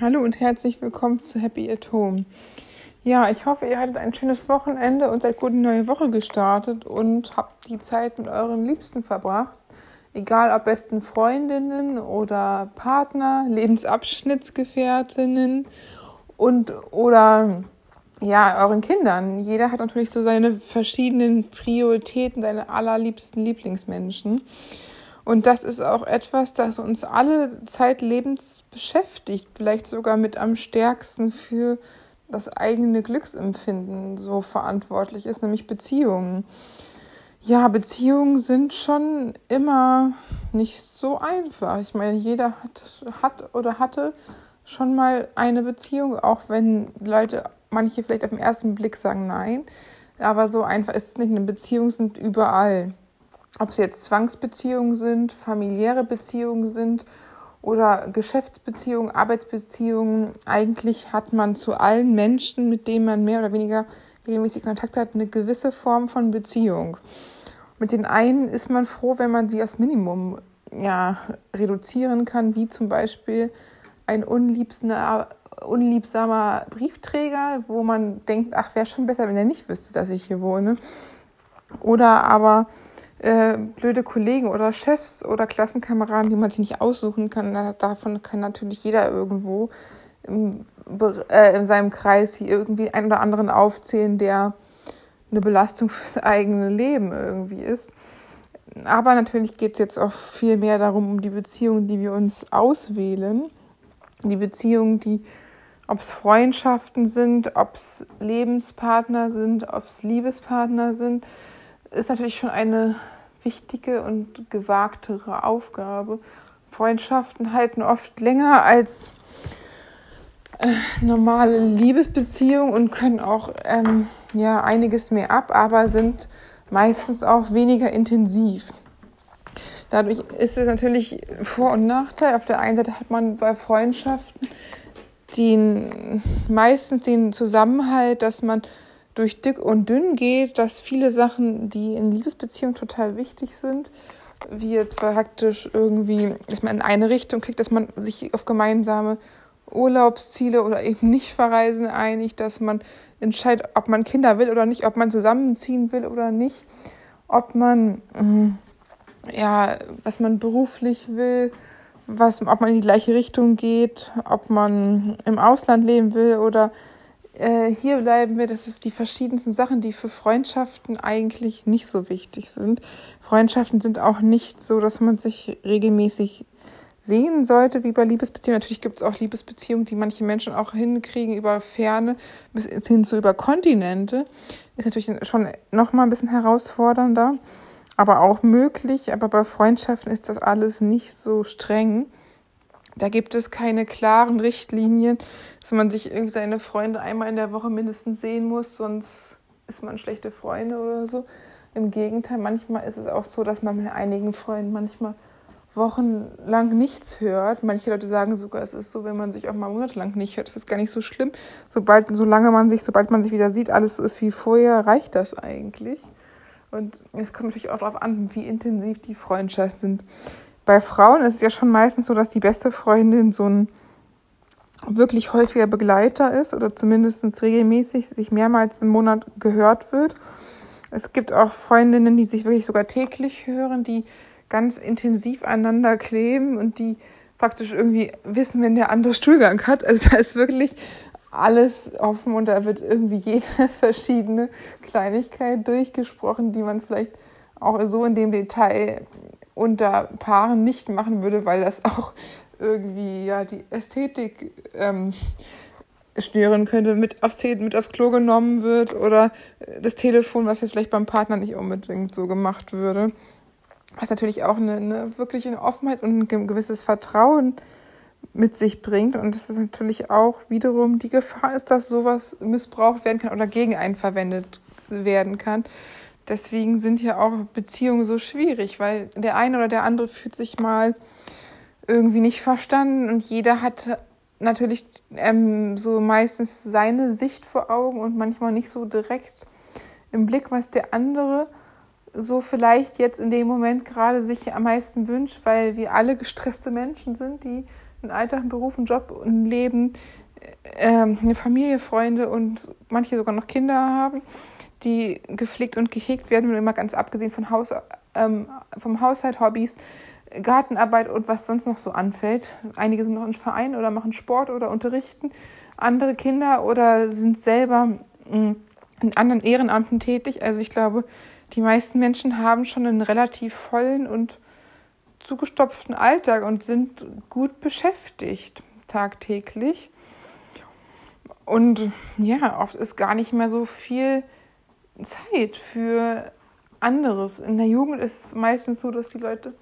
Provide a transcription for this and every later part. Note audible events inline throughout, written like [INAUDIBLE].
Hallo und herzlich willkommen zu Happy at Home. Ja, ich hoffe, ihr hattet ein schönes Wochenende und seid gut in die neue Woche gestartet und habt die Zeit mit euren Liebsten verbracht. Egal ob besten Freundinnen oder Partner, Lebensabschnittsgefährtinnen und oder ja, euren Kindern. Jeder hat natürlich so seine verschiedenen Prioritäten, seine allerliebsten Lieblingsmenschen. Und das ist auch etwas, das uns alle zeitlebens beschäftigt, vielleicht sogar mit am stärksten für das eigene Glücksempfinden so verantwortlich ist, nämlich Beziehungen. Ja, Beziehungen sind schon immer nicht so einfach. Ich meine, jeder hat, hat oder hatte schon mal eine Beziehung, auch wenn Leute, manche vielleicht auf den ersten Blick sagen nein. Aber so einfach ist es nicht. Eine Beziehung sind überall ob es jetzt Zwangsbeziehungen sind, familiäre Beziehungen sind oder Geschäftsbeziehungen, Arbeitsbeziehungen, eigentlich hat man zu allen Menschen, mit denen man mehr oder weniger regelmäßig Kontakt hat, eine gewisse Form von Beziehung. Mit den einen ist man froh, wenn man sie als Minimum ja, reduzieren kann, wie zum Beispiel ein unliebsamer Briefträger, wo man denkt, ach, wäre schon besser, wenn er nicht wüsste, dass ich hier wohne. Oder aber äh, blöde Kollegen oder Chefs oder Klassenkameraden, die man sich nicht aussuchen kann. Davon kann natürlich jeder irgendwo im, äh, in seinem Kreis hier irgendwie einen oder anderen aufzählen, der eine Belastung [LAUGHS] fürs eigene Leben irgendwie ist. Aber natürlich geht es jetzt auch viel mehr darum, um die Beziehungen, die wir uns auswählen. Die Beziehungen, die, ob es Freundschaften sind, ob es Lebenspartner sind, ob es Liebespartner sind, ist natürlich schon eine wichtige und gewagtere Aufgabe. Freundschaften halten oft länger als äh, normale Liebesbeziehungen und können auch ähm, ja, einiges mehr ab, aber sind meistens auch weniger intensiv. Dadurch ist es natürlich Vor- und Nachteil. Auf der einen Seite hat man bei Freundschaften den, meistens den Zusammenhalt, dass man durch dick und dünn geht, dass viele Sachen, die in Liebesbeziehungen total wichtig sind, wie jetzt praktisch irgendwie, dass man in eine Richtung kriegt, dass man sich auf gemeinsame Urlaubsziele oder eben nicht verreisen einigt, dass man entscheidet, ob man Kinder will oder nicht, ob man zusammenziehen will oder nicht, ob man mm, ja, was man beruflich will, was, ob man in die gleiche Richtung geht, ob man im Ausland leben will oder äh, hier bleiben wir, das ist die verschiedensten Sachen, die für Freundschaften eigentlich nicht so wichtig sind. Freundschaften sind auch nicht so, dass man sich regelmäßig sehen sollte, wie bei Liebesbeziehungen. Natürlich gibt es auch Liebesbeziehungen, die manche Menschen auch hinkriegen über Ferne bis hin zu über Kontinente. Ist natürlich schon nochmal ein bisschen herausfordernder, aber auch möglich. Aber bei Freundschaften ist das alles nicht so streng. Da gibt es keine klaren Richtlinien, dass man sich irgendwie seine Freunde einmal in der Woche mindestens sehen muss, sonst ist man schlechte Freunde oder so. Im Gegenteil, manchmal ist es auch so, dass man mit einigen Freunden manchmal wochenlang nichts hört. Manche Leute sagen sogar, es ist so, wenn man sich auch mal monatelang nicht hört, ist das gar nicht so schlimm. Sobald, solange man sich, sobald man sich wieder sieht, alles so ist wie vorher, reicht das eigentlich. Und es kommt natürlich auch darauf an, wie intensiv die Freundschaften sind bei Frauen ist es ja schon meistens so, dass die beste Freundin so ein wirklich häufiger Begleiter ist oder zumindest regelmäßig sich mehrmals im Monat gehört wird. Es gibt auch Freundinnen, die sich wirklich sogar täglich hören, die ganz intensiv aneinander kleben und die praktisch irgendwie wissen, wenn der andere Stuhlgang hat. Also da ist wirklich alles offen und da wird irgendwie jede [LAUGHS] verschiedene Kleinigkeit durchgesprochen, die man vielleicht auch so in dem Detail unter Paaren nicht machen würde, weil das auch irgendwie ja die Ästhetik ähm, stören könnte, mit aufs, mit aufs Klo genommen wird oder das Telefon, was jetzt vielleicht beim Partner nicht unbedingt so gemacht würde. Was natürlich auch eine, eine wirklich eine Offenheit und ein gewisses Vertrauen mit sich bringt. Und das ist natürlich auch wiederum die Gefahr ist, dass sowas missbraucht werden kann oder gegen einen verwendet werden kann. Deswegen sind ja auch Beziehungen so schwierig, weil der eine oder der andere fühlt sich mal irgendwie nicht verstanden und jeder hat natürlich ähm, so meistens seine Sicht vor Augen und manchmal nicht so direkt im Blick, was der andere so vielleicht jetzt in dem Moment gerade sich am meisten wünscht, weil wir alle gestresste Menschen sind, die einen Alltag, einen Beruf, einen Job, ein Leben, äh, eine Familie, Freunde und manche sogar noch Kinder haben, die gepflegt und gehegt werden, immer ganz abgesehen von Haus, ähm, vom Haushalt, Hobbys, Gartenarbeit und was sonst noch so anfällt. Einige sind noch in Vereinen oder machen Sport oder unterrichten andere Kinder oder sind selber mm, in anderen Ehrenamten tätig. Also ich glaube, die meisten Menschen haben schon einen relativ vollen und zugestopften Alltag und sind gut beschäftigt tagtäglich. Und ja, oft ist gar nicht mehr so viel Zeit für anderes. In der Jugend ist es meistens so, dass die Leute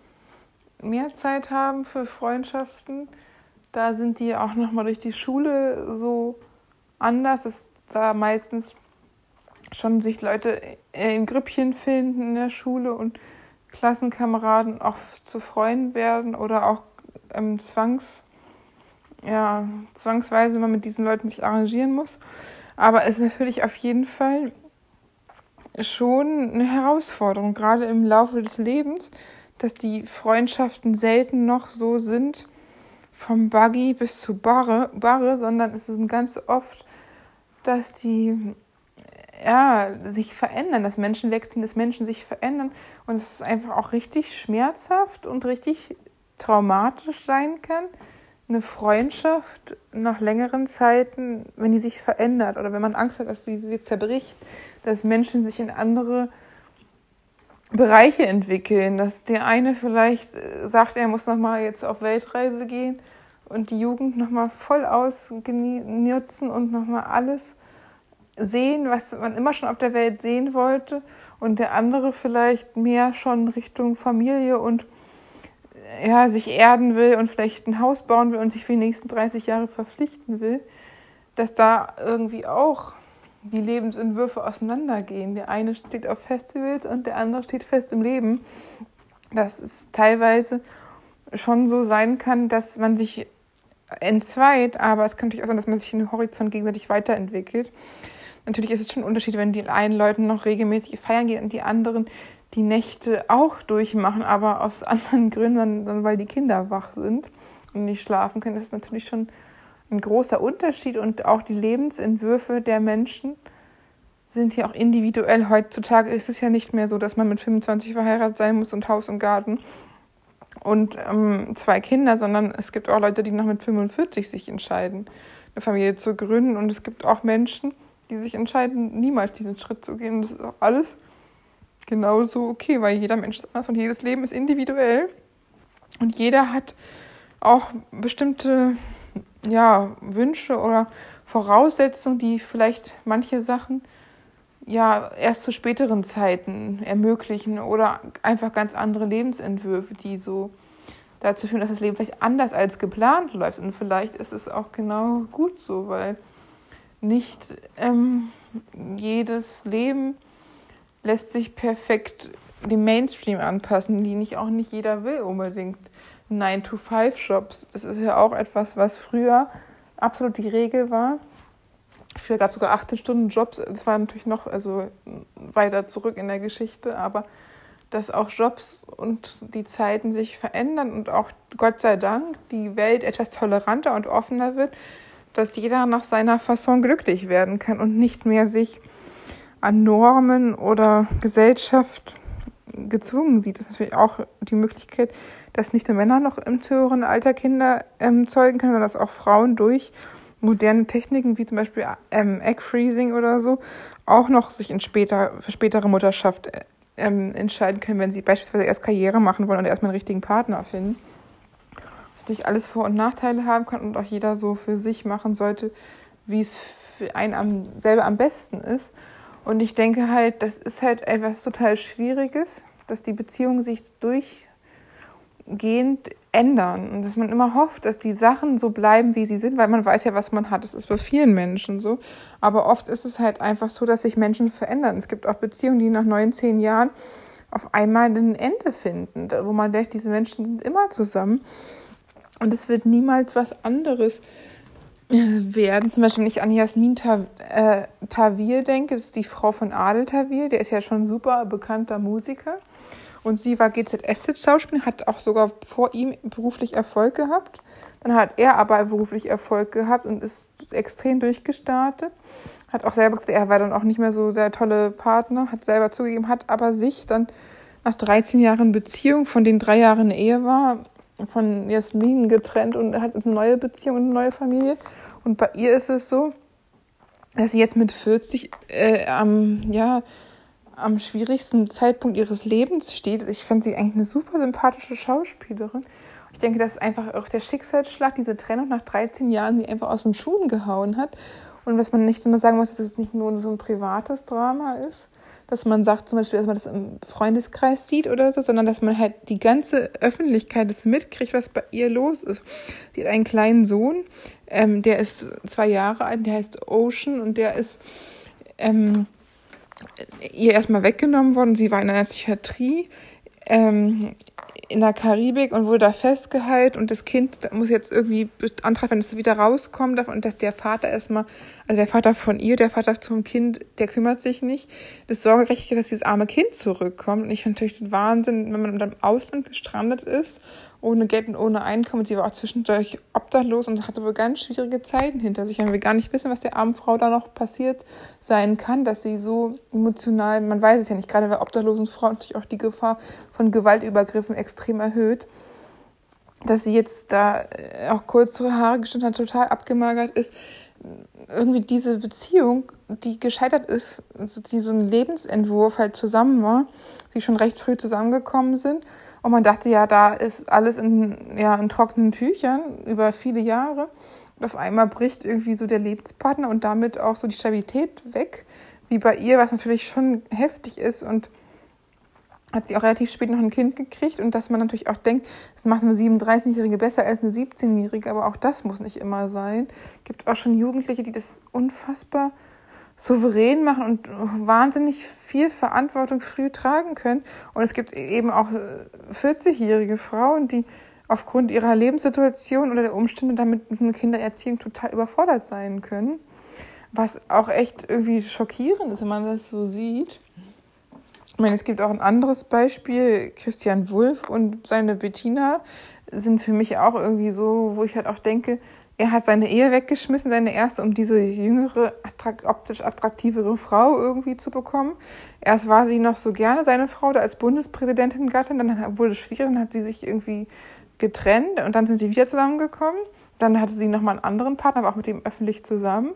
mehr Zeit haben für Freundschaften. Da sind die auch nochmal durch die Schule so anders, dass da meistens schon sich Leute in Grüppchen finden in der Schule und Klassenkameraden auch zu Freunden werden oder auch ähm, zwangs, ja, zwangsweise man mit diesen Leuten sich arrangieren muss. Aber es ist natürlich auf jeden Fall schon eine Herausforderung, gerade im Laufe des Lebens, dass die Freundschaften selten noch so sind, vom Buggy bis zu Barre, Barre sondern es ist ganz oft, dass die ja, sich verändern, dass Menschen wechseln, dass Menschen sich verändern. Und es ist einfach auch richtig schmerzhaft und richtig traumatisch sein kann, eine Freundschaft nach längeren Zeiten, wenn die sich verändert oder wenn man Angst hat, dass sie zerbricht, dass Menschen sich in andere Bereiche entwickeln, dass der eine vielleicht äh, sagt, er muss nochmal jetzt auf Weltreise gehen und die Jugend nochmal voll ausnutzen und nochmal alles sehen, was man immer schon auf der Welt sehen wollte und der andere vielleicht mehr schon Richtung Familie und ja, sich erden will und vielleicht ein Haus bauen will und sich für die nächsten 30 Jahre verpflichten will, dass da irgendwie auch die Lebensentwürfe auseinandergehen. Der eine steht auf Festivals und der andere steht fest im Leben. Dass es teilweise schon so sein kann, dass man sich entzweit, aber es kann natürlich auch sein, dass man sich in den Horizont gegenseitig weiterentwickelt. Natürlich ist es schon ein Unterschied, wenn die einen Leute noch regelmäßig feiern gehen und die anderen die Nächte auch durchmachen, aber aus [LAUGHS] anderen Gründen, dann, weil die Kinder wach sind und nicht schlafen können. Das ist natürlich schon ein großer Unterschied und auch die Lebensentwürfe der Menschen sind ja auch individuell. Heutzutage ist es ja nicht mehr so, dass man mit 25 verheiratet sein muss und Haus und Garten und ähm, zwei Kinder, sondern es gibt auch Leute, die noch mit 45 sich entscheiden, eine Familie zu gründen. Und es gibt auch Menschen, die sich entscheiden, niemals diesen Schritt zu gehen. Das ist auch alles genauso okay, weil jeder Mensch ist anders und jedes Leben ist individuell. Und jeder hat auch bestimmte ja, Wünsche oder Voraussetzungen, die vielleicht manche Sachen ja erst zu späteren Zeiten ermöglichen oder einfach ganz andere Lebensentwürfe, die so dazu führen, dass das Leben vielleicht anders als geplant läuft. Und vielleicht ist es auch genau gut so, weil nicht ähm, jedes Leben lässt sich perfekt dem Mainstream anpassen, die nicht auch nicht jeder will unbedingt. 9-to-5-Jobs. Das ist ja auch etwas, was früher absolut die Regel war. Früher gab es sogar 18 Stunden Jobs. Das war natürlich noch also weiter zurück in der Geschichte, aber dass auch Jobs und die Zeiten sich verändern und auch Gott sei Dank die Welt etwas toleranter und offener wird, dass jeder nach seiner Fasson glücklich werden kann und nicht mehr sich an Normen oder Gesellschaft gezwungen sieht. Das ist natürlich auch die Möglichkeit, dass nicht nur Männer noch im höheren Alter Kinder ähm, zeugen können, sondern dass auch Frauen durch moderne Techniken wie zum Beispiel ähm, Egg Freezing oder so auch noch sich in später, für spätere Mutterschaft äh, ähm, entscheiden können, wenn sie beispielsweise erst Karriere machen wollen und erstmal einen richtigen Partner finden. Was nicht alles Vor- und Nachteile haben kann und auch jeder so für sich machen sollte, wie es für einen am, selber am besten ist. Und ich denke halt, das ist halt etwas total Schwieriges, dass die Beziehungen sich durchgehend ändern und dass man immer hofft, dass die Sachen so bleiben, wie sie sind, weil man weiß ja, was man hat. Das ist bei vielen Menschen so. Aber oft ist es halt einfach so, dass sich Menschen verändern. Es gibt auch Beziehungen, die nach neun, zehn Jahren auf einmal ein Ende finden, wo man denkt, diese Menschen sind immer zusammen. Und es wird niemals was anderes werden. Zum Beispiel, wenn ich an Jasmin äh, Tawil denke, das ist die Frau von Adel Tawil, der ist ja schon super bekannter Musiker. Und sie war GZSZ-Schauspielerin, hat auch sogar vor ihm beruflich Erfolg gehabt. Dann hat er aber beruflich Erfolg gehabt und ist extrem durchgestartet. Hat auch selber gesagt, er war dann auch nicht mehr so der tolle Partner, hat selber zugegeben, hat aber sich dann nach 13 Jahren Beziehung, von denen drei Jahre eine Ehe war, von Jasmin getrennt und hat eine neue Beziehung und eine neue Familie. Und bei ihr ist es so, dass sie jetzt mit 40 äh, am, ja, am schwierigsten Zeitpunkt ihres Lebens steht. Ich fand sie eigentlich eine super sympathische Schauspielerin. Ich denke, das ist einfach auch der Schicksalsschlag, diese Trennung nach 13 Jahren, die einfach aus den Schuhen gehauen hat. Und was man nicht immer sagen muss, dass es nicht nur so ein privates Drama ist, dass man sagt zum Beispiel, dass man das im Freundeskreis sieht oder so, sondern dass man halt die ganze Öffentlichkeit das mitkriegt, was bei ihr los ist. Sie hat einen kleinen Sohn, ähm, der ist zwei Jahre alt, der heißt Ocean und der ist ähm, ihr erstmal weggenommen worden. Sie war in einer Psychiatrie. Ähm, in der Karibik und wurde da festgehalten und das Kind muss jetzt irgendwie antreiben, dass es wieder rauskommen darf und dass der Vater erstmal, also der Vater von ihr, der Vater zum Kind, der kümmert sich nicht. Das Sorgerechte, dass dieses arme Kind zurückkommt. Und ich finde natürlich Wahnsinn, wenn man im Ausland gestrandet ist ohne Geld und ohne Einkommen. Sie war auch zwischendurch obdachlos und hatte wohl ganz schwierige Zeiten hinter sich. Und wir gar nicht wissen, was der armen Frau da noch passiert sein kann, dass sie so emotional, man weiß es ja nicht, gerade bei obdachlosen Frauen natürlich auch die Gefahr von Gewaltübergriffen extrem erhöht. Dass sie jetzt da äh, auch kürzere Haare geschnitten hat, total abgemagert ist. Irgendwie diese Beziehung, die gescheitert ist, also die so ein Lebensentwurf halt zusammen war, sie schon recht früh zusammengekommen sind und man dachte ja, da ist alles in, ja, in trockenen Tüchern über viele Jahre. Und auf einmal bricht irgendwie so der Lebenspartner und damit auch so die Stabilität weg, wie bei ihr, was natürlich schon heftig ist und hat sie auch relativ spät noch ein Kind gekriegt und dass man natürlich auch denkt, das macht eine 37-Jährige besser als eine 17-Jährige, aber auch das muss nicht immer sein. Es gibt auch schon Jugendliche, die das unfassbar souverän machen und wahnsinnig viel Verantwortung früh tragen können. Und es gibt eben auch 40-jährige äh, Frauen, die aufgrund ihrer Lebenssituation oder der Umstände damit mit einer Kindererziehung total überfordert sein können. Was auch echt irgendwie schockierend ist, wenn man das so sieht. Ich meine, es gibt auch ein anderes Beispiel. Christian Wulff und seine Bettina sind für mich auch irgendwie so, wo ich halt auch denke, er hat seine Ehe weggeschmissen, seine erste, um diese jüngere, attrakt, optisch attraktivere Frau irgendwie zu bekommen. Erst war sie noch so gerne seine Frau, da als Bundespräsidentin Gattin, dann wurde es schwierig, dann hat sie sich irgendwie getrennt und dann sind sie wieder zusammengekommen. Dann hatte sie nochmal einen anderen Partner, aber auch mit dem öffentlich zusammen.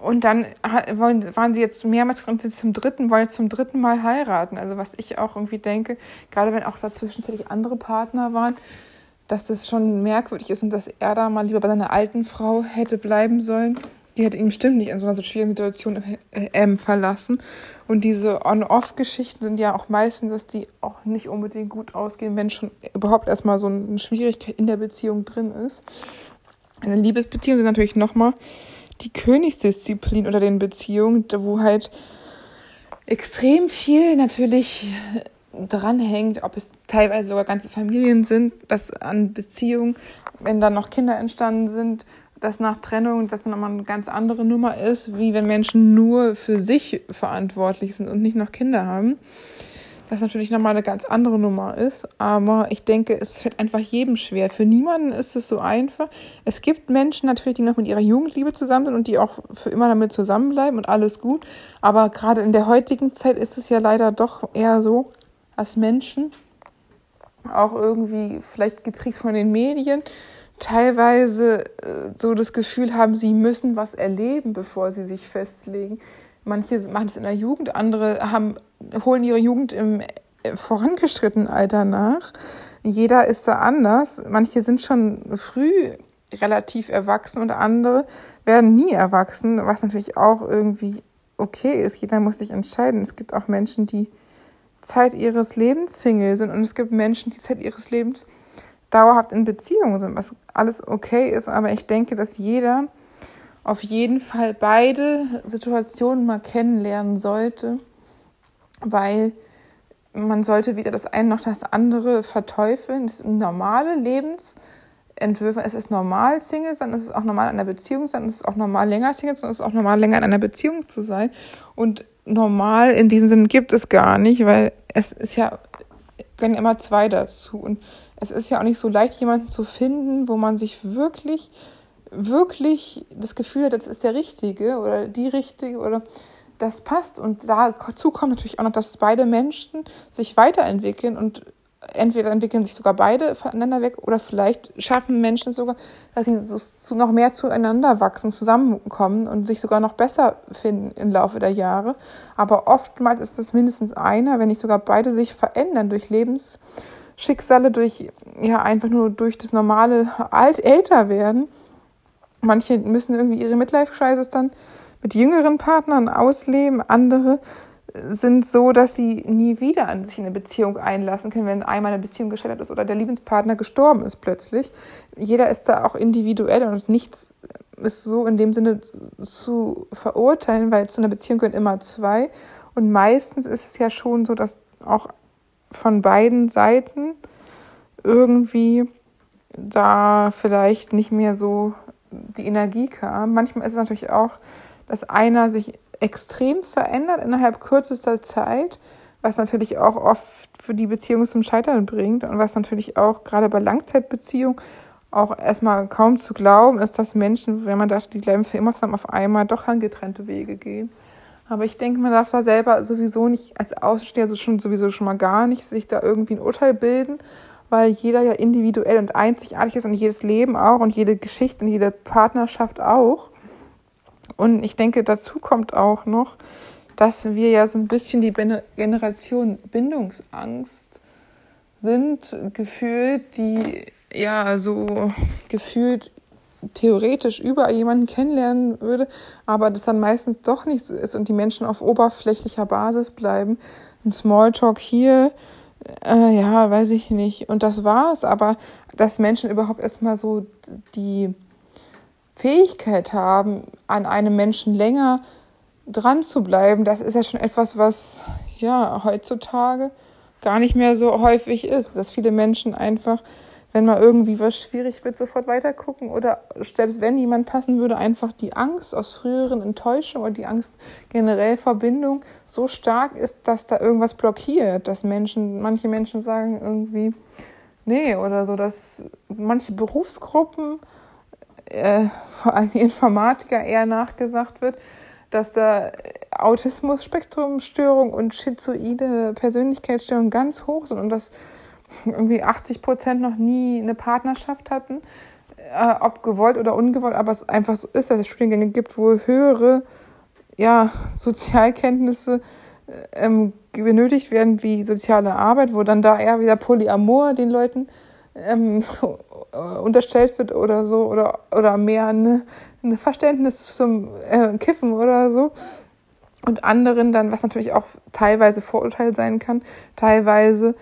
Und dann waren sie jetzt mehrmals und sind zum dritten, wollen zum dritten Mal heiraten. Also was ich auch irgendwie denke, gerade wenn auch da zwischenzeitlich andere Partner waren, dass das schon merkwürdig ist und dass er da mal lieber bei seiner alten Frau hätte bleiben sollen. Die hätte ihn bestimmt nicht in so einer so schwierigen Situation äh, ähm, verlassen. Und diese On-Off-Geschichten sind ja auch meistens, dass die auch nicht unbedingt gut ausgehen, wenn schon überhaupt erstmal so eine Schwierigkeit in der Beziehung drin ist. Eine Liebesbeziehung ist natürlich nochmal die Königsdisziplin unter den Beziehungen, wo halt extrem viel natürlich dranhängt, ob es teilweise sogar ganze Familien sind, dass an Beziehungen, wenn dann noch Kinder entstanden sind, dass nach Trennung das nochmal eine ganz andere Nummer ist, wie wenn Menschen nur für sich verantwortlich sind und nicht noch Kinder haben. Das natürlich nochmal eine ganz andere Nummer ist. Aber ich denke, es fällt einfach jedem schwer. Für niemanden ist es so einfach. Es gibt Menschen natürlich, die noch mit ihrer Jugendliebe zusammen sind und die auch für immer damit zusammenbleiben und alles gut. Aber gerade in der heutigen Zeit ist es ja leider doch eher so, als Menschen, auch irgendwie vielleicht geprägt von den Medien, teilweise äh, so das Gefühl haben, sie müssen was erleben, bevor sie sich festlegen. Manche machen es in der Jugend, andere haben, holen ihre Jugend im äh, vorangeschrittenen Alter nach. Jeder ist da anders. Manche sind schon früh relativ erwachsen und andere werden nie erwachsen, was natürlich auch irgendwie okay ist. Jeder muss sich entscheiden. Es gibt auch Menschen, die Zeit ihres Lebens Single sind und es gibt Menschen, die Zeit ihres Lebens dauerhaft in Beziehungen sind, was alles okay ist, aber ich denke, dass jeder auf jeden Fall beide Situationen mal kennenlernen sollte, weil man sollte weder das eine noch das andere verteufeln. Das sind normale Lebensentwürfe. Es ist normal, Single sein, es ist auch normal in einer Beziehung sein, es ist auch normal, länger Single sein, es ist auch normal, länger in einer Beziehung zu sein. Und normal in diesem Sinne gibt es gar nicht, weil es ist ja gehören immer zwei dazu. Und es ist ja auch nicht so leicht, jemanden zu finden, wo man sich wirklich, wirklich das Gefühl hat, das ist der Richtige oder die Richtige oder das passt. Und dazu kommt natürlich auch noch, dass beide Menschen sich weiterentwickeln und entweder entwickeln sich sogar beide voneinander weg oder vielleicht schaffen Menschen sogar, dass sie so noch mehr zueinander wachsen, zusammenkommen und sich sogar noch besser finden im Laufe der Jahre. Aber oftmals ist es mindestens einer, wenn nicht sogar beide sich verändern durch Lebensschicksale, durch, ja, einfach nur durch das normale Alt älter werden. Manche müssen irgendwie ihre Midlife-Crisis dann mit jüngeren Partnern ausleben, andere sind so, dass sie nie wieder an sich eine Beziehung einlassen können, wenn einmal eine Beziehung gescheitert ist oder der Lebenspartner gestorben ist plötzlich. Jeder ist da auch individuell und nichts ist so in dem Sinne zu verurteilen, weil zu einer Beziehung gehören immer zwei. Und meistens ist es ja schon so, dass auch von beiden Seiten irgendwie da vielleicht nicht mehr so die Energie kam. Manchmal ist es natürlich auch, dass einer sich extrem verändert innerhalb kürzester Zeit, was natürlich auch oft für die Beziehung zum Scheitern bringt und was natürlich auch gerade bei Langzeitbeziehungen auch erstmal kaum zu glauben ist, dass Menschen, wenn man dachte, die bleiben für immer zusammen, auf einmal doch an getrennte Wege gehen. Aber ich denke, man darf da selber sowieso nicht als Außensteher, also schon sowieso schon mal gar nicht, sich da irgendwie ein Urteil bilden, weil jeder ja individuell und einzigartig ist und jedes Leben auch und jede Geschichte und jede Partnerschaft auch. Und ich denke, dazu kommt auch noch, dass wir ja so ein bisschen die Generation Bindungsangst sind, gefühlt, die ja so gefühlt theoretisch überall jemanden kennenlernen würde, aber das dann meistens doch nicht so ist und die Menschen auf oberflächlicher Basis bleiben. Ein Smalltalk hier, äh, ja, weiß ich nicht. Und das war's, aber dass Menschen überhaupt erstmal so die Fähigkeit haben, an einem Menschen länger dran zu bleiben, das ist ja schon etwas, was ja heutzutage gar nicht mehr so häufig ist, dass viele Menschen einfach, wenn mal irgendwie was schwierig wird, sofort weitergucken oder selbst wenn jemand passen würde, einfach die Angst aus früheren Enttäuschungen oder die Angst generell Verbindung so stark ist, dass da irgendwas blockiert, dass Menschen, manche Menschen sagen irgendwie, nee, oder so, dass manche Berufsgruppen äh, vor [LAUGHS] allem Informatiker eher nachgesagt wird, dass da Autismus-Spektrumstörung und schizoide Persönlichkeitsstörung ganz hoch sind und dass irgendwie 80 Prozent noch nie eine Partnerschaft hatten, äh, ob gewollt oder ungewollt, aber es einfach so ist, dass es Studiengänge gibt, wo höhere ja, Sozialkenntnisse ähm, benötigt werden wie soziale Arbeit, wo dann da eher wieder Polyamor den Leuten ähm, unterstellt wird oder so oder, oder mehr ein, ein Verständnis zum äh, Kiffen oder so. Und anderen dann, was natürlich auch teilweise Vorurteil sein kann, teilweise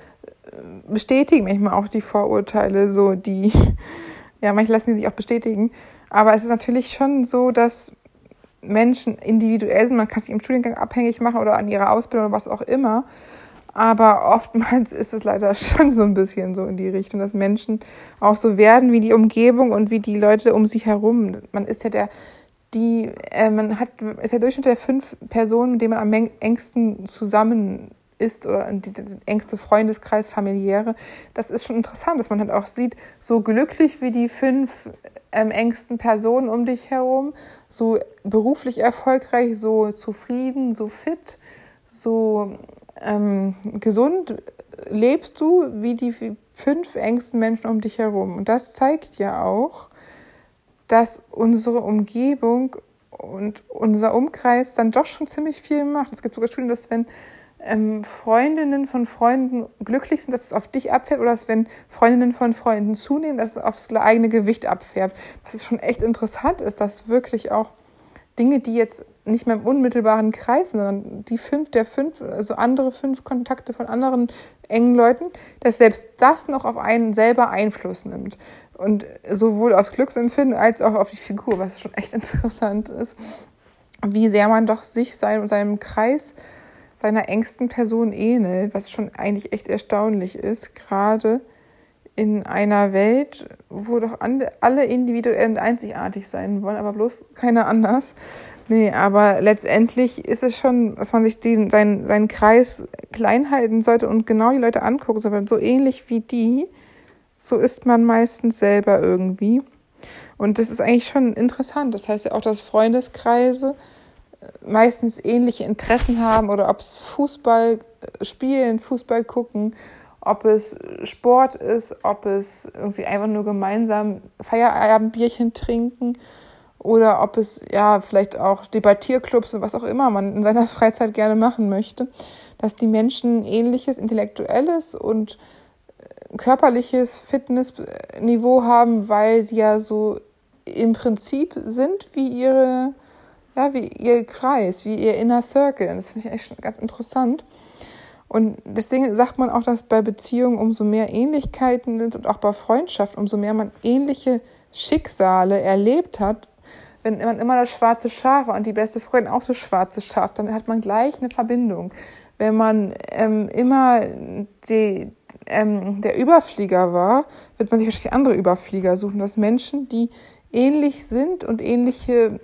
äh, bestätigen manchmal auch die Vorurteile, so die, [LAUGHS] ja, manche lassen die sich auch bestätigen. Aber es ist natürlich schon so, dass Menschen individuell sind. Man kann sich im Studiengang abhängig machen oder an ihrer Ausbildung oder was auch immer. Aber oftmals ist es leider [LAUGHS] schon so ein bisschen so in die Richtung, dass Menschen auch so werden wie die Umgebung und wie die Leute um sich herum. Man ist ja der, die, äh, man hat, ist der Durchschnitt der fünf Personen, mit denen man am engsten zusammen ist oder die engste Freundeskreis, familiäre. Das ist schon interessant, dass man halt auch sieht, so glücklich wie die fünf ähm, engsten Personen um dich herum, so beruflich erfolgreich, so zufrieden, so fit, so ähm, gesund lebst du wie die fünf engsten Menschen um dich herum. Und das zeigt ja auch, dass unsere Umgebung und unser Umkreis dann doch schon ziemlich viel macht. Es gibt sogar Studien, dass wenn ähm, Freundinnen von Freunden glücklich sind, dass es auf dich abfärbt oder dass wenn Freundinnen von Freunden zunehmen, dass es aufs eigene Gewicht abfärbt. Was schon echt interessant ist, dass wirklich auch Dinge, die jetzt nicht mehr im unmittelbaren Kreis, sondern die fünf der fünf, also andere fünf Kontakte von anderen engen Leuten, dass selbst das noch auf einen selber Einfluss nimmt. Und sowohl aus Glücksempfinden als auch auf die Figur, was schon echt [LAUGHS] interessant ist, wie sehr man doch sich sein seinem Kreis seiner engsten Person ähnelt, was schon eigentlich echt erstaunlich ist, gerade in einer Welt, wo doch alle individuell und einzigartig sein wollen, aber bloß keiner anders. Nee, aber letztendlich ist es schon, dass man sich diesen, seinen, seinen Kreis klein halten sollte und genau die Leute angucken sollte. So ähnlich wie die, so ist man meistens selber irgendwie. Und das ist eigentlich schon interessant. Das heißt ja auch, dass Freundeskreise äh, meistens ähnliche Interessen haben oder ob es Fußball äh, spielen, Fußball gucken ob es Sport ist, ob es irgendwie einfach nur gemeinsam Feierabendbierchen trinken oder ob es ja vielleicht auch Debattierclubs und was auch immer man in seiner [LAUGHS] Freizeit gerne machen möchte, dass die Menschen ähnliches intellektuelles und äh, körperliches Fitnessniveau haben, weil sie ja so im Prinzip sind wie ihre ja, wie ihr Kreis, wie ihr Inner Circle. Das finde ich echt ganz interessant. Und deswegen sagt man auch, dass bei Beziehungen umso mehr Ähnlichkeiten sind und auch bei Freundschaft, umso mehr man ähnliche Schicksale erlebt hat. Wenn man immer das schwarze Schaf war und die beste Freundin auch das schwarze Schaf, dann hat man gleich eine Verbindung. Wenn man ähm, immer die, ähm, der Überflieger war, wird man sich wahrscheinlich andere Überflieger suchen. Dass Menschen, die ähnlich sind und ähnliche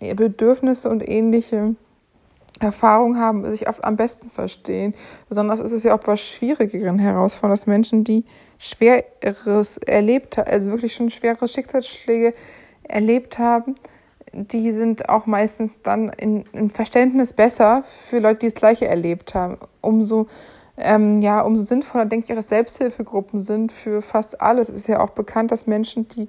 Bedürfnisse und ähnliche Erfahrung haben, sich oft am besten verstehen. Besonders ist es ja auch bei schwierigeren Herausforderungen, dass Menschen, die Schweres erlebt haben, also wirklich schon schwere Schicksalsschläge erlebt haben, die sind auch meistens dann in, im Verständnis besser für Leute, die das Gleiche erlebt haben. Umso, ähm, ja, umso sinnvoller denke ich auch, dass Selbsthilfegruppen sind für fast alles. Es ist ja auch bekannt, dass Menschen, die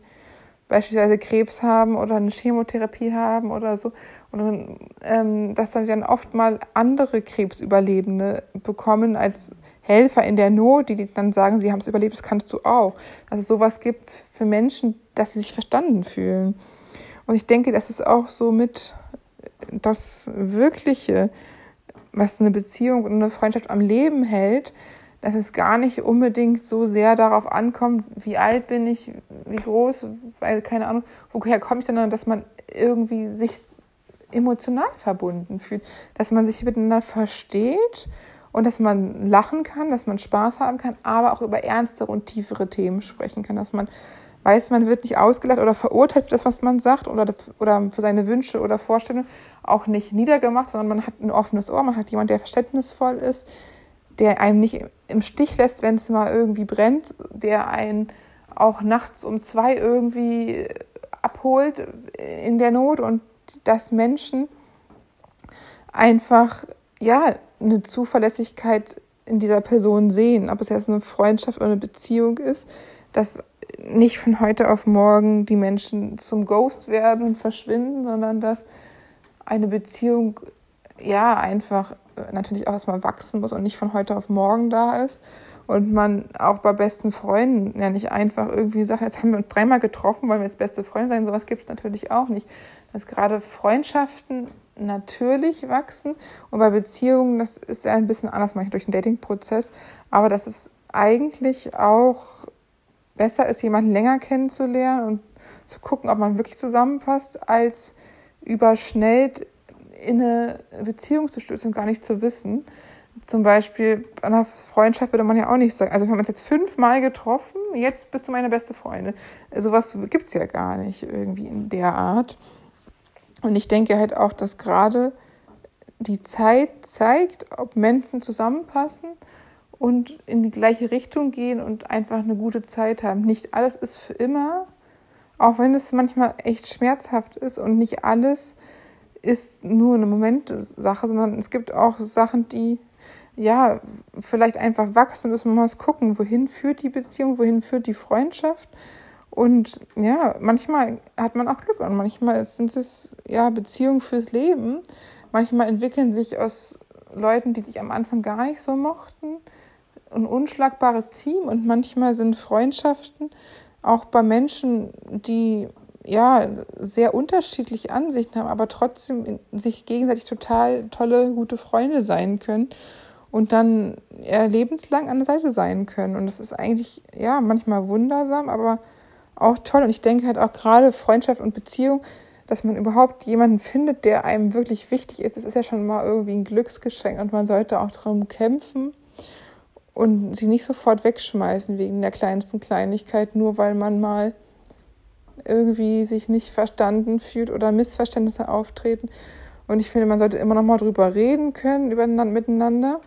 beispielsweise Krebs haben oder eine Chemotherapie haben oder so. Und ähm, dass dann oft mal andere Krebsüberlebende bekommen als Helfer in der Not, die dann sagen, sie haben es überlebt, das kannst du auch. Dass es sowas gibt für Menschen, dass sie sich verstanden fühlen. Und ich denke, das ist auch so mit das Wirkliche, was eine Beziehung und eine Freundschaft am Leben hält, dass es gar nicht unbedingt so sehr darauf ankommt, wie alt bin ich, wie groß, weil keine Ahnung, woher komme ich, sondern dass man irgendwie sich emotional verbunden fühlt, dass man sich miteinander versteht und dass man lachen kann, dass man Spaß haben kann, aber auch über ernstere und tiefere Themen sprechen kann, dass man weiß, man wird nicht ausgelacht oder verurteilt für das, was man sagt oder, oder für seine Wünsche oder Vorstellungen auch nicht niedergemacht, sondern man hat ein offenes Ohr, man hat jemanden, der verständnisvoll ist, der einem nicht im Stich lässt, wenn es mal irgendwie brennt, der einen auch nachts um zwei irgendwie abholt in der Not und dass Menschen einfach ja eine Zuverlässigkeit in dieser Person sehen, ob es jetzt eine Freundschaft oder eine Beziehung ist, dass nicht von heute auf morgen die Menschen zum Ghost werden und verschwinden, sondern dass eine Beziehung ja einfach natürlich auch erstmal wachsen muss und nicht von heute auf morgen da ist. Und man auch bei besten Freunden ja nicht einfach irgendwie sagt, jetzt haben wir uns dreimal getroffen, wollen wir jetzt beste Freunde sein. Sowas gibt es natürlich auch nicht. Dass gerade Freundschaften natürlich wachsen und bei Beziehungen, das ist ja ein bisschen anders, manchmal durch den Dating-Prozess, aber dass es eigentlich auch besser ist, jemanden länger kennenzulernen und zu gucken, ob man wirklich zusammenpasst, als überschnellt in eine Beziehung zu stürzen und gar nicht zu wissen. Zum Beispiel bei einer Freundschaft würde man ja auch nicht sagen, also wir haben uns jetzt fünfmal getroffen, jetzt bist du meine beste Freundin. Sowas gibt es ja gar nicht irgendwie in der Art. Und ich denke halt auch, dass gerade die Zeit zeigt, ob Menschen zusammenpassen und in die gleiche Richtung gehen und einfach eine gute Zeit haben. Nicht alles ist für immer, auch wenn es manchmal echt schmerzhaft ist und nicht alles ist nur eine Momentsache, sondern es gibt auch Sachen, die ja vielleicht einfach wachsen müssen. Man muss gucken, wohin führt die Beziehung, wohin führt die Freundschaft. Und ja, manchmal hat man auch Glück und manchmal sind es ja Beziehungen fürs Leben. Manchmal entwickeln sich aus Leuten, die sich am Anfang gar nicht so mochten, ein unschlagbares Team und manchmal sind Freundschaften auch bei Menschen, die ja, sehr unterschiedliche Ansichten haben, aber trotzdem sich gegenseitig total tolle, gute Freunde sein können und dann ja, lebenslang an der Seite sein können. Und das ist eigentlich, ja, manchmal wundersam, aber auch toll. Und ich denke halt auch gerade Freundschaft und Beziehung, dass man überhaupt jemanden findet, der einem wirklich wichtig ist, das ist ja schon mal irgendwie ein Glücksgeschenk und man sollte auch darum kämpfen und sie nicht sofort wegschmeißen wegen der kleinsten Kleinigkeit, nur weil man mal irgendwie sich nicht verstanden fühlt oder Missverständnisse auftreten. Und ich finde, man sollte immer noch mal drüber reden können, über, miteinander.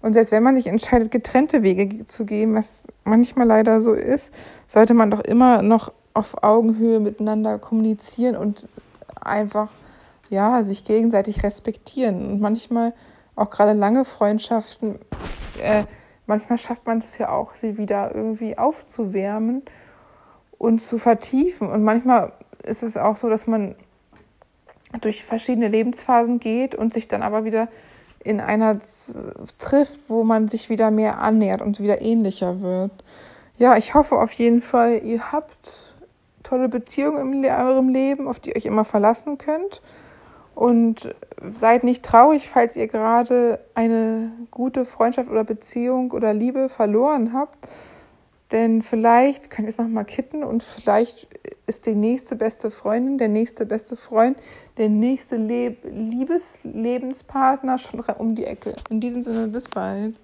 Und selbst wenn man sich entscheidet, getrennte Wege zu gehen, was manchmal leider so ist, sollte man doch immer noch auf Augenhöhe miteinander kommunizieren und einfach ja, sich gegenseitig respektieren. Und manchmal auch gerade lange Freundschaften, äh, manchmal schafft man es ja auch, sie wieder irgendwie aufzuwärmen und zu vertiefen. Und manchmal ist es auch so, dass man durch verschiedene Lebensphasen geht und sich dann aber wieder in einer trifft, wo man sich wieder mehr annähert und wieder ähnlicher wird. Ja, ich hoffe auf jeden Fall, ihr habt tolle Beziehungen in eurem Leben, auf die ihr euch immer verlassen könnt. Und seid nicht traurig, falls ihr gerade eine gute Freundschaft oder Beziehung oder Liebe verloren habt. Denn vielleicht könnt ihr es nochmal kitten und vielleicht ist die nächste beste Freundin, der nächste beste Freund, der nächste Leb Liebes Lebenspartner schon um die Ecke. In diesem Sinne, bis bald.